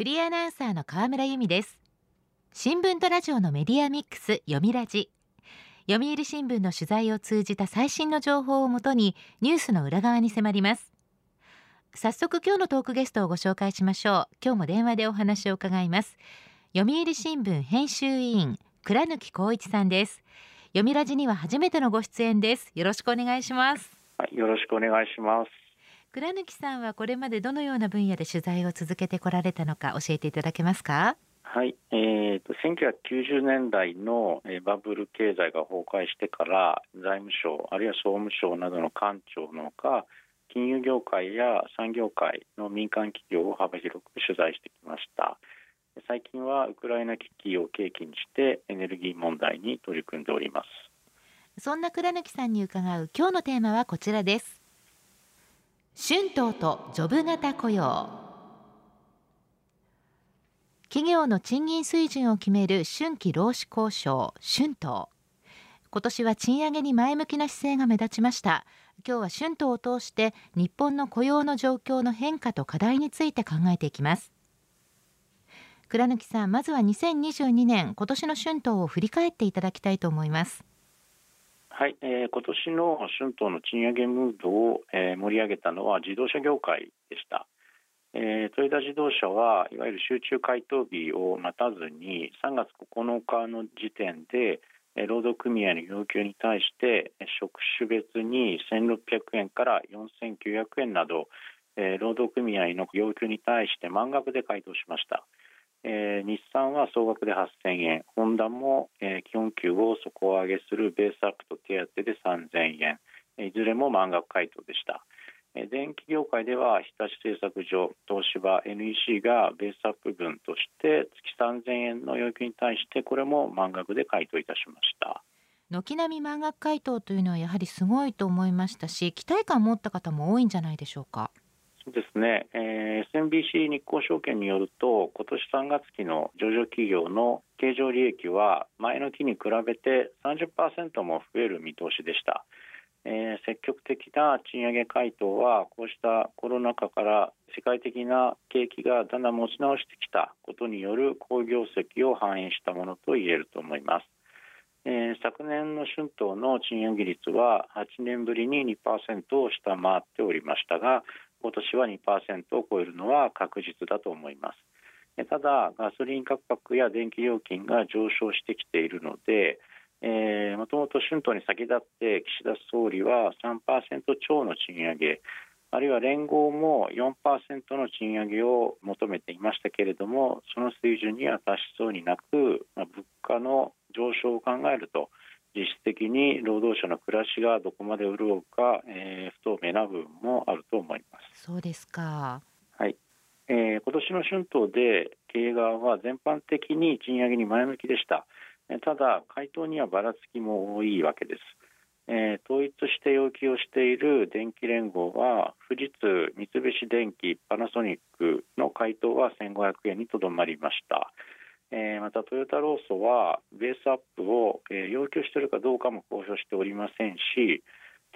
フリーアナウンサーの河村由美です。新聞とラジオのメディアミックス読みラジ。読売新聞の取材を通じた最新の情報をもとにニュースの裏側に迫ります。早速今日のトークゲストをご紹介しましょう。今日も電話でお話を伺います。読売新聞編集委員倉貫光一さんです。読みラジには初めてのご出演です。よろしくお願いします。はいよろしくお願いします。倉貫さんはこれまでどのような分野で取材を続けてこられたのか教えていただけますか？はい、えーと、1990年代の、えー、バブル経済が崩壊してから財務省あるいは総務省などの官庁のほか金融業界や産業界の民間企業を幅広く取材してきました。最近はウクライナ危機を契機にしてエネルギー問題に取り組んでおります。そんな倉貫さんに伺う今日のテーマはこちらです春闘とジョブ型雇用。企業の賃金水準を決める春季労使交渉春闘。今年は賃上げに前向きな姿勢が目立ちました。今日は春闘を通して日本の雇用の状況の変化と課題について考えていきます。倉貫さんまずは2022年今年の春闘を振り返っていただきたいと思います。はい、えー、今年の春闘の賃上げムードを、えー、盛り上げたのは自動車業界でした、えー、トヨタ自動車はいわゆる集中回答日を待たずに3月9日の時点でえ労働組合の要求に対して職種別に1600円から4900円などえ労働組合の要求に対して満額で回答しました。えー、日産は総額で8000円。ホンダも、えー、基本給を底上げするベースアップと手当で3000円。いずれも満額回答でした、えー、電気業界では日立製作所東芝 NEC がベースアップ分として月3000円の要求に対してこれも満額で回答いたしました。軒並み満額回答というのはやはりすごいと思いましたし期待感を持った方も多いんじゃないでしょうか。ですね、えー、SMBC 日興証券によると今年3月期の上場企業の経常利益は前の期に比べて30%も増える見通しでした、えー、積極的な賃上げ回答はこうしたコロナ禍から世界的な景気がだんだん持ち直してきたことによる好業績を反映したものと言えると思います。えー、昨年の春闘の賃上げ率は8年ぶりに2%を下回っておりましたが今年は2%を超えるのは確実だと思います。ただガソリン価格や電気料金が上昇してきているので、え、もともと春闘に先立って岸田総理は3%超の賃上げあるいは連合も4%の賃上げを求めていましたけれどもその水準には達しそうになく、まあ、物価の上昇を考えると実質的に労働者の暮らしがどこまで潤うか、えー、不透明な部分もあると思います。そうですか。はい。えー、今年の春闘で経営側は全般的に賃上げに前向きでした。ただ回答にはばらつきも多いわけです。えー、統一して要求をしている電気連合は富士通、三菱電機、パナソニックの回答は1500円にとどまりました。えー、またトヨタ労組はベースアップを、えー、要求しているかどうかも公表しておりませんし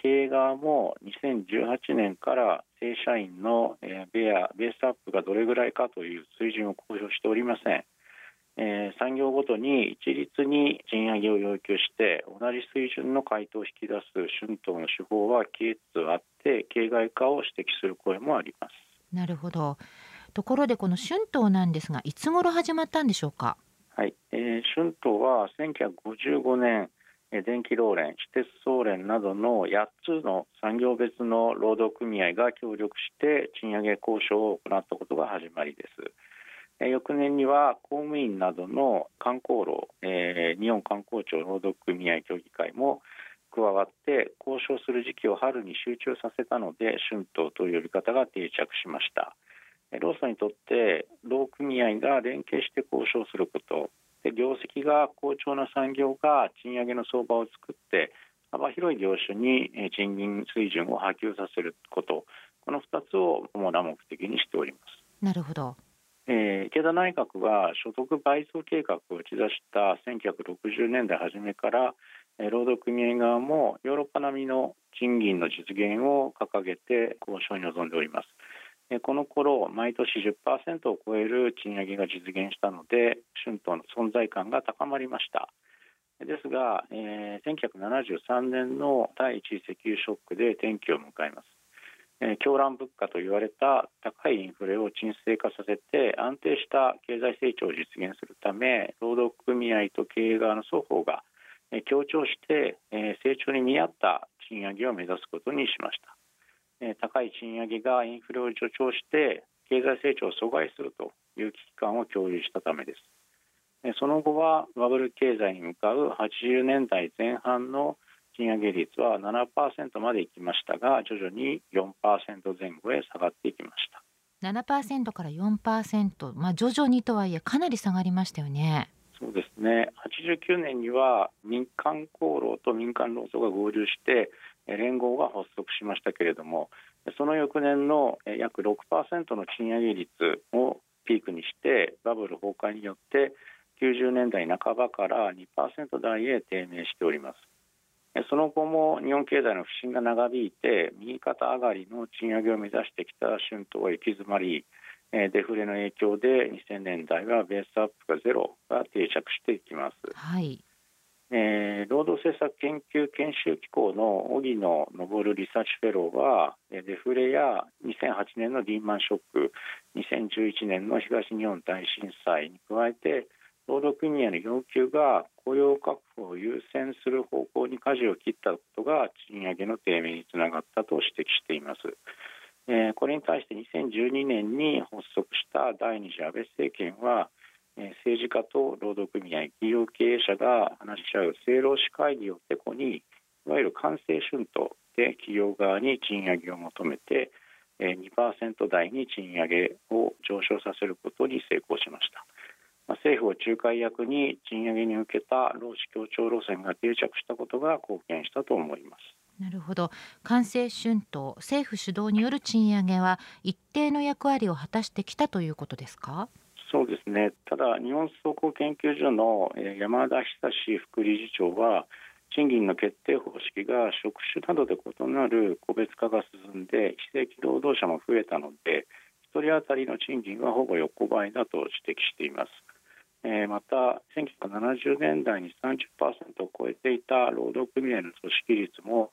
経営側も2018年から正社員の、えー、ベアベースアップがどれぐらいかという水準を公表しておりません、えー、産業ごとに一律に賃上げを要求して同じ水準の回答を引き出す春闘の手法は消えつつあって形骸化を指摘する声もあります。なるほど。ところでこの春闘なんですがいつ頃始まったんでしょうか？はい、えー、春闘は1955年電気労連、私鉄総連などの8つの産業別の労働組合が協力して賃上げ交渉を行ったことが始まりです。翌年には公務員などの観光労、えー、日本観光庁労働組合協議会も加わって交渉する時期を春に集中させたので春闘という呼び方が定着しました。労組にとって労組合が連携して交渉すること業績が好調な産業が賃上げの相場を作って幅広い業種に賃金水準を波及させることこの2つを主な目的にしております。なるほどえー、池田内閣が所得倍増計画を打ち出した1960年代初めから、えー、労働組合側もヨーロッパ並みの賃金の実現を掲げて交渉に臨んでおります。この頃毎年10%を超える賃上げが実現したので春闘の存在感が高まりました。ですが、えー、1973年の第一次石油ショックで転機を迎えます、えー、狂乱物価と言われた高いインフレを沈静化させて安定した経済成長を実現するため労働組合と経営側の双方が、えー、協調して、えー、成長に見合った賃上げを目指すことにしました。高い賃上げがインフレを助長して経済成長を阻害するという危機感を共有したためです。その後はバブル経済に向かう80年代前半の賃上げ率は7%までいきましたが徐々に4%前後へ下がっていきました。7%から4%、まあ、徐々にとはいえかなり下がりましたよね。そうですね。89年には民間功労と民間労組が合流して連合が発足しましたけれどもその翌年の約6%の賃上げ率をピークにしてバブル崩壊によって90年代半ばから2%台へ低迷しておりますその後も日本経済の不振が長引いて右肩上がりの賃上げを目指してきた春闘は行き詰まりデフレの影響で2000年代はベースアップがゼロが定着していきます。はいえー、労働政策研究研修機構の荻野昇リサーチフェローはデフレや2008年のリーマンショック2011年の東日本大震災に加えて労働組合の要求が雇用確保を優先する方向に舵を切ったことが賃上げの低迷につながったと指摘しています。えー、これに対して2012年に発足した第二次安倍政権は政治家と労働組合企業経営者が話し合う政労使会議をてこにいわゆる官製春闘で企業側に賃上げを求めて2%台に賃上げを上昇させることに成功しました。政府を仲介役に賃上げに向けた労使協調路線が定着したことが貢献したと思います。なるほど官製春闘政府主導による賃上げは一定の役割を果たしてきたということですか？そうですねただ日本総合研究所の山田久副理事長は賃金の決定方式が職種などで異なる個別化が進んで非正規労働者も増えたので1人当たりの賃金はほぼ横ばいだと指摘しています。えまた1970年代に30%を超えていた労働組合の組織率も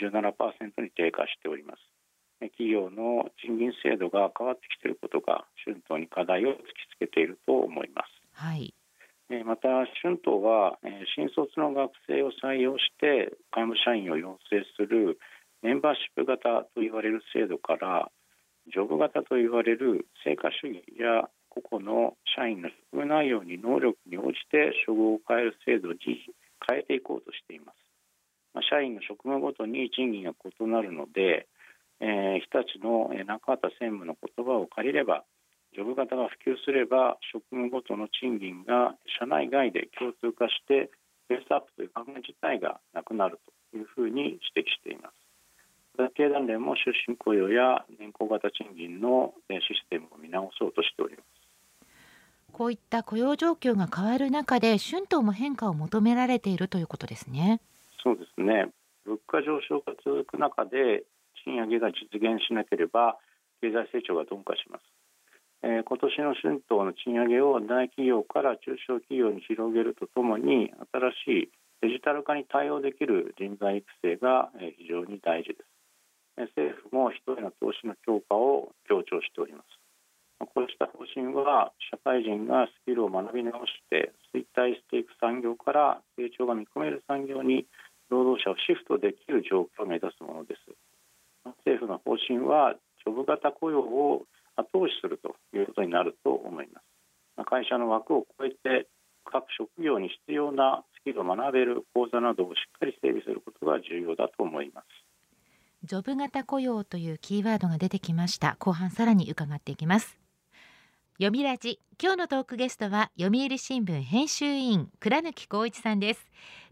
17%に低下しております。企業の賃金制度が変わってきていることが春闘に課題を突きつけていると思います。はい。また春闘は新卒の学生を採用して幹部社員を養成するメンバーシップ型と言われる制度からジョブ型と言われる成果主義や個々の社員の職務内容に能力に応じて処遇を変える制度に変えていこうとしています。まあ、社員の職務ごとに賃金が異なるのでえー、日立の中畑専務の言葉を借りればジョブ型が普及すれば職務ごとの賃金が社内外で共通化してベースアップという考え自体がなくなるというふうに指摘しています。経団連も終身雇用や年功型賃金のシステムを見直そうとしております。こういった雇用状況が変わる中で春闘も変化を求められているということですね。そうですね。物価上昇が続く中で賃上げが実現しなければ経済成長が鈍化します。えー、今年の春闘の賃上げを大企業から中小企業に広げるとともに新しいデジタル化に対応できる人材育成が非常に大事です。政府も人への投資の強化を強調しております。こうした方針は社会人がスキルを学び直して衰退していく産業から成長が見込める産業に労働者をシフトできる状況を目指すものです。政府の方針はジョブ型雇用を後押しするということになると思います。会社の枠を超えて各職業に必要なスキルを学べる講座などをしっかり整備することが重要だと思います。ジョブ型雇用というキーワードが出てきました。後半さらに伺っていきます。読みラジ今日のトークゲストは読売新聞編集委員倉貫光一さんです。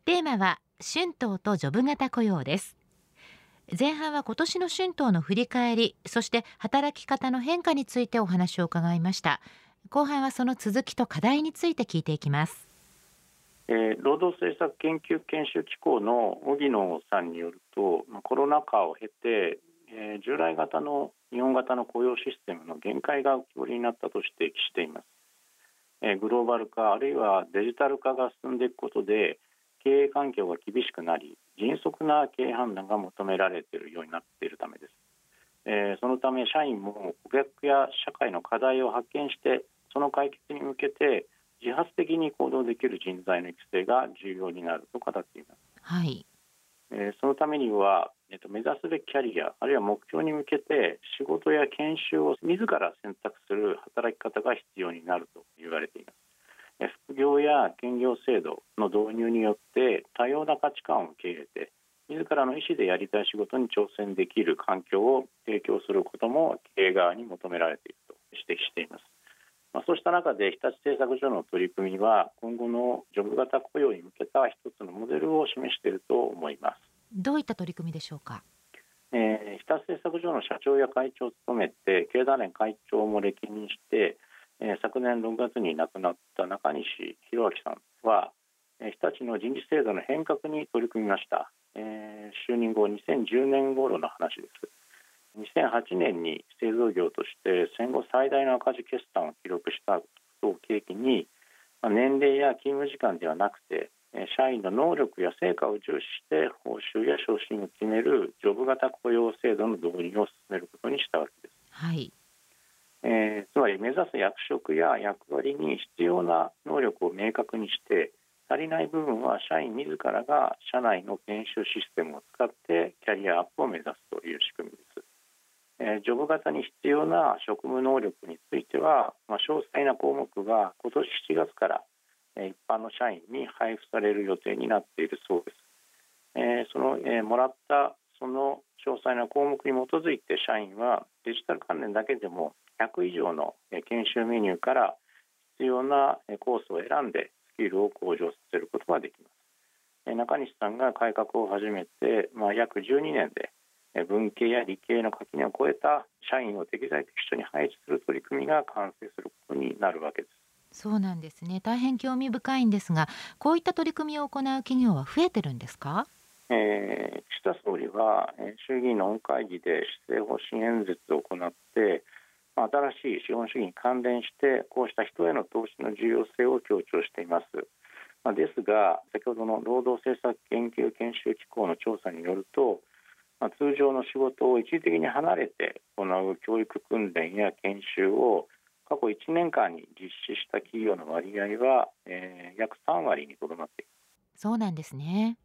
テーマは春闘とジョブ型雇用です。前半は今年の春闘の振り返りそして働き方の変化についてお話を伺いました後半はその続きと課題について聞いていきますえー、労働政策研究研修機構の荻野さんによるとコロナ禍を経て、えー、従来型の日本型の雇用システムの限界が浮き彫りになったと指摘しています。えグローバル化あるいはデジタル化が進んでいくことで経営環境が厳しくなり迅速な経営判断が求められているようになっているためです、えー、そのため社員も顧客や社会の課題を発見してその解決に向けて自発的に行動できる人材の育成が重要になると語っています。はい。えー、そのためには、えっと、目指すべきキャリアあるいは目標に向けて仕事や研修を自ら選択する働き方が必要になると言われています。副業や兼業制度の導入によって多様な価値観を受け入れて自らの意思でやりたい仕事に挑戦できる環境を提供することも経営側に求められていると指摘しています。まあ、そうした中で日立製作所の取り組みは今後のジョブ型雇用に向けた一つのモデルを示していると思いますどういった取り組みでしょうか、えー、日立製作所の社長や会長を務めて経団連会長も歴任して、え、昨年6月に亡くなった中西弘明さんは、え、日立の人事制度の変革に取り組みました、え、就任後2010年頃の話です。2008年に製造業として戦後最大の赤字決算を記録したことを契機に年齢や勤務時間ではなくて社員の能力や成果を重視して報酬や昇進を決めるジョブ型雇用制度の導入を進めることにしたわけです。はい。えー、つまり目指す役職や役割に必要な能力を明確にして足りない部分は社員自らが社内の研修システムを使ってキャリアアップを目指すという仕組みです。えジョブ型に必要な職務能力については、まあ、詳細な項目が今年7月から、え一般の社員に配布される予定になっているそうです。えその、えもらったその詳細な項目に基づいて社員はデジタル関連だけでも100以上の研修メニューから必要なコースを選んでスキルを向上させることができます。中西さんが改革を始めて、まあ、約12年で文系や理系の垣根を超えた社員を適材適所に配置する取り組みが完成することになるわけです。そうなんですね。大変興味深いんですが、こういった取り組みを行う企業は増えてるんですか？えー、岸田総理は衆議院の本会議で施政方針演説を行って新しい資本主義に関連してこうした人への投資の重要性を強調しています。ですが先ほどの労働政策研究研修機構の調査によるとまあ、通常の仕事を一時的に離れて行う教育訓練や研修を過去1年間に実施した企業の割合は、えー、約3割にとどまっているそうなんですね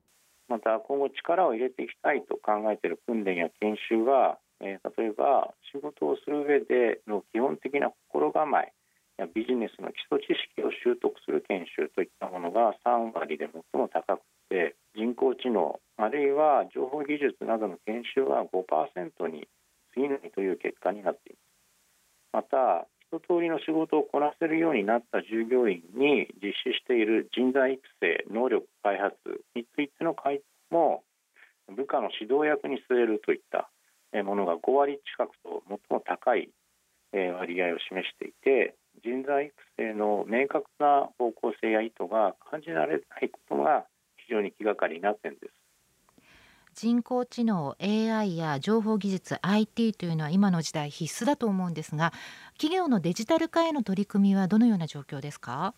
また今後力を入れていきたいと考えている訓練や研修は、えー、例えば仕事をする上での基本的な心構えやビジネスの基礎知識を習得する研修といったものが3割で最も高くて人工知能あるいは情報技術などの研修は5%に過ぎないという結果になっています。また一通りの仕事をこなせるようになった従業員に実施している人材育成能力開発についての回答も部下の指導役に据えるといったものが5割近くと最も高い割合を示していて人材育成の明確な方向性や意図が感じられないことが非常に気がかりな点です。人工知能 AI や情報技術 IT というのは今の時代必須だと思うんですが企業のデジタル化への取り組みはどのような状況ですか、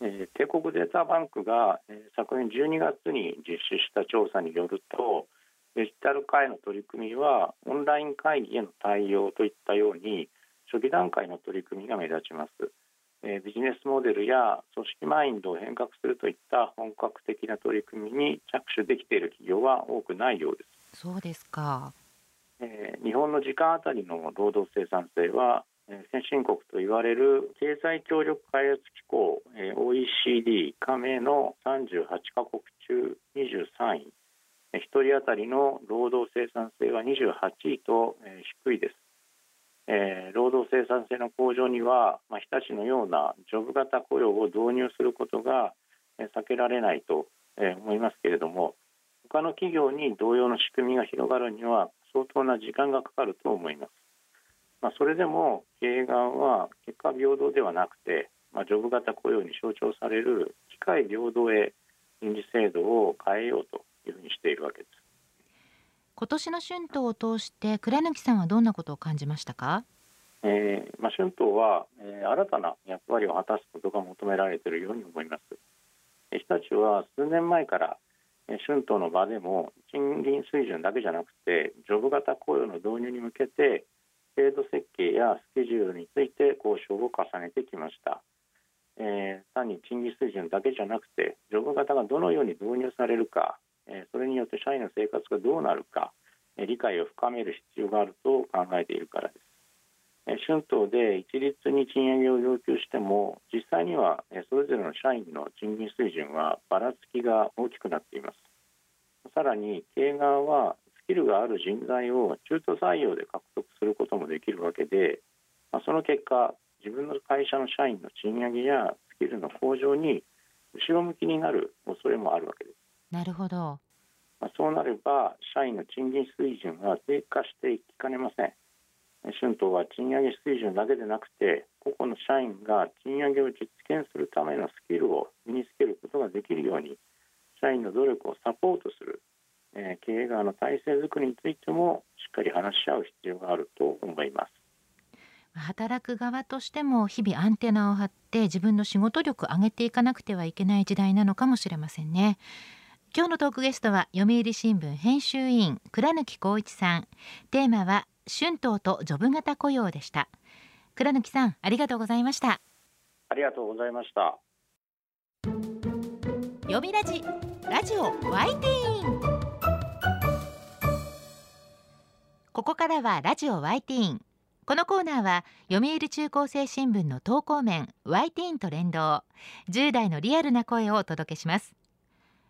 えー、帝国データバンクが、えー、昨年12月に実施した調査によるとデジタル化への取り組みはオンライン会議への対応といったように初期段階の取り組みが目立ちます。えビジネスモデルや組織マインドを変革するといった本格的な取り組みに着手できている企業は多くないようです。そうですか、えー、日本の時間あたりの労働生産性は、えー、先進国と言われる経済協力開発機構、えー、OECD 加盟の38カ国中23位、えー、1人当たりの労働生産性は28位と、え、低いです。え、労働生産性の向上には、まあ、日立のようなジョブ型雇用を導入することが、え、避けられないと、え、思いますけれども他の企業に同様の仕組みが広がるには相当な時間がかかると思います。まあ、それでも経営側は結果平等ではなくて、まあ、ジョブ型雇用に象徴される機会平等へ人事制度を変えようというふうにしているわけです。今年の春闘を通して倉貫さんはどんなことを感じましたか？えーまあ、春闘は、えー、新たな役割を果たすことが求められているように思います。日立は数年前から、えー、春闘の場でも賃金水準だけじゃなくてジョブ型雇用の導入に向けて制度設計やスケジュールについて交渉を重ねてきました。えー、単に賃金水準だけじゃなくてジョブ型がどのように導入されるか、えー、それによって社員の生活がどうなるか、理解を深める必要があると考えているからです。春闘で一律に賃上げを要求しても実際にはそれぞれの社員の賃金水準はばらつきが大きくなっていますさらに経営側はスキルがある人材を中途採用で獲得することもできるわけでその結果自分の会社の社員の賃上げやスキルの向上に後ろ向きになる恐れもあるわけですなるほどそうなれば社員の賃金水準が低下していきかねません春闘は賃上げ水準だけでなくて個々の社員が賃上げを実現するためのスキルを身につけることができるように社員の努力をサポートする、えー、経営側の体制づくりについてもしっかり話し合う必要があると思います。働く側としても日々アンテナを張って自分の仕事力を上げていかなくてはいけない時代なのかもしれませんね。今日のトークゲストは読売新聞編集委員倉貫光一さん。テーマは春闘とジョブ型雇用でした。倉貫さんありがとうございました。ありがとうございました。読みラジラジオワイティーン。ここからはラジオワイティーン。このコーナーは読売中高生新聞の投稿面ワイティーンと連動。10代のリアルな声をお届けします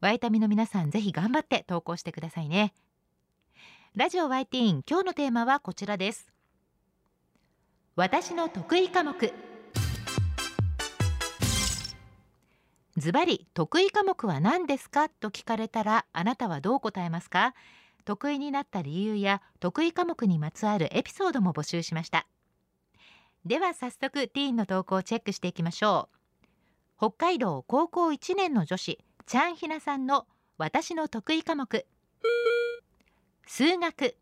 ワイタミの皆さんぜひ頑張って投稿してくださいね。ラジオワイティーン今日のテーマはこちらです。私の得意科目。ズバリ得意科目は何ですか？と聞かれたらあなたはどう答えますか？得意になった理由や得意科目にまつわるエピソードも募集しました。では早速ティーンの投稿をチェックしていきましょう。北海道高校1年の女子チャンヒナさんの私の得意科目。数学。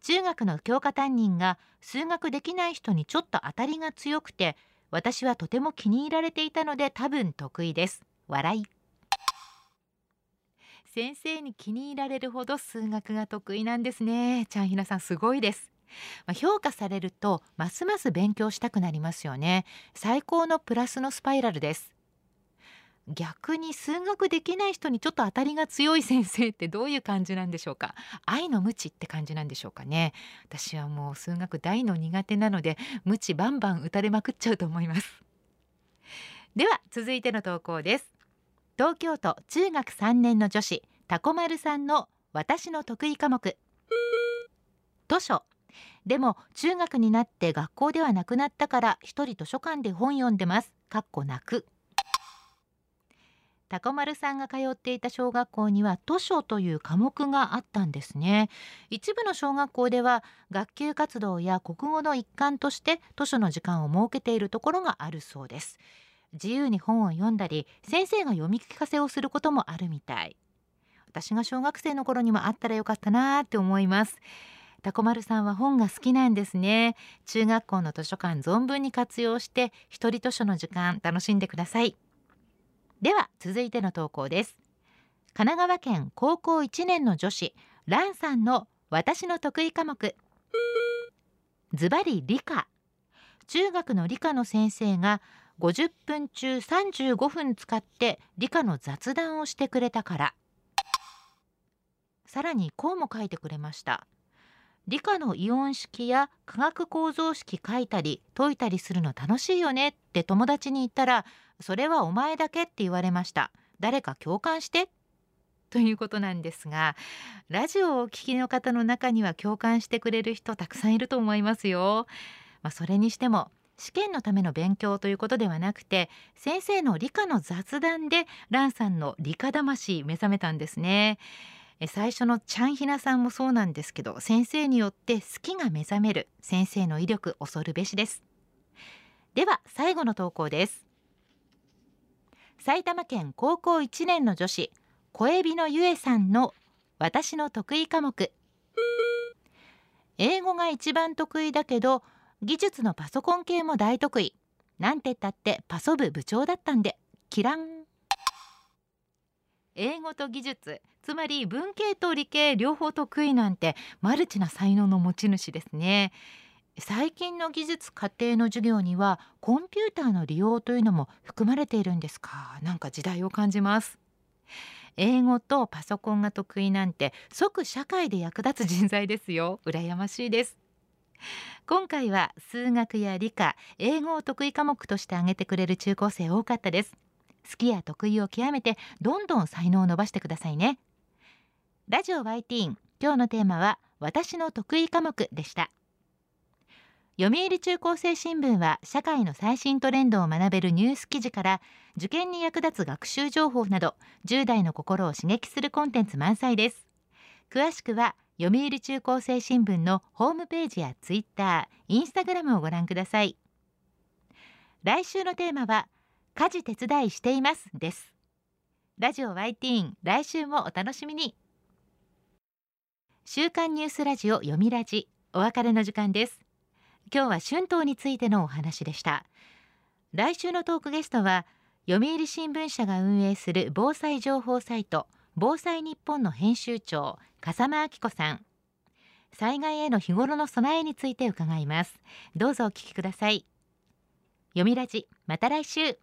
中学の教科担任が数学できない人にちょっと当たりが強くて私はとても気に入られていたので多分得意です。笑い。先生に気に入られるほど数学が得意なんですね。ちゃんひなさんすごいです。まあ、評価されるとますます勉強したくなりますよね。最高のプラスのスパイラルです。逆に数学できない人にちょっと当たりが強い先生ってどういう感じなんでしょうか？愛の無知って感じなんでしょうかね？私はもう数学大の苦手なので無知バンバン打たれまくっちゃうと思います。では続いての投稿です。東京都中学3年の女子タコ丸さんの私の得意科目。図書。でも中学になって学校ではなくなったから一人図書館で本読んでます。かっこ泣く。タコ丸さんが通っていた小学校には図書という科目があったんですね。一部の小学校では学級活動や国語の一環として図書の時間を設けているところがあるそうです。自由に本を読んだり先生が読み聞かせをすることもあるみたい。私が小学生の頃にもあったらよかったなーって思います。タコ丸さんは本が好きなんですね。中学校の図書館存分に活用して一人図書の時間楽しんでください。では続いての投稿です。神奈川県高校1年の女子ランさんの私の得意科目。ズバリ理科。中学の理科の先生が50分中35分使って理科の雑談をしてくれたから。さらにこうも書いてくれました。理科のイオン式や化学構造式書いたり解いたりするの楽しいよねって友達に言ったらそれはお前だけって言われました誰か共感して ということなんですがラジオをお聞きの方の中には共感してくれる人たくさんいると思いますよ。まあ、それにしても試験のための勉強ということではなくて先生の理科の雑談でランさんの理科魂目覚めたんですね。最初のちゃんひなさんもそうなんですけど先生によって好きが目覚める先生の威力恐るべしですでは最後の投稿です埼玉県高校1年の女子小エビのゆえさんの私の得意科目。英語が一番得意だけど技術のパソコン系も大得意。なんてったってパソ部部長だったんで。キラン。英語と技術つまり文系と理系両方得意なんてマルチな才能の持ち主ですね。最近の技術課程の授業にはコンピューターの利用というのも含まれているんですか？なんか時代を感じます。英語とパソコンが得意なんて即社会で役立つ人材ですよ。羨ましいです。今回は数学や理科英語を得意科目として挙げてくれる中高生多かったです。好きや得意を極めてどんどん才能を伸ばしてくださいね。ラジオ YT 今日のテーマは私の得意科目でした。読売中高生新聞は社会の最新トレンドを学べるニュース記事から受験に役立つ学習情報など10代の心を刺激するコンテンツ満載です。詳しくは読売中高生新聞のホームページやツイッター、インスタグラムをご覧ください。来週のテーマは家事手伝いしていますです。ラジオ YT 来週もお楽しみに。週刊ニュースラジオ読みラジお別れの時間です。今日は春闘についてのお話でした。来週のトークゲストは読売新聞社が運営する防災情報サイト防災日本の編集長笠間明子さん。災害への日頃の備えについて伺います。どうぞお聞きください。読みラジまた来週。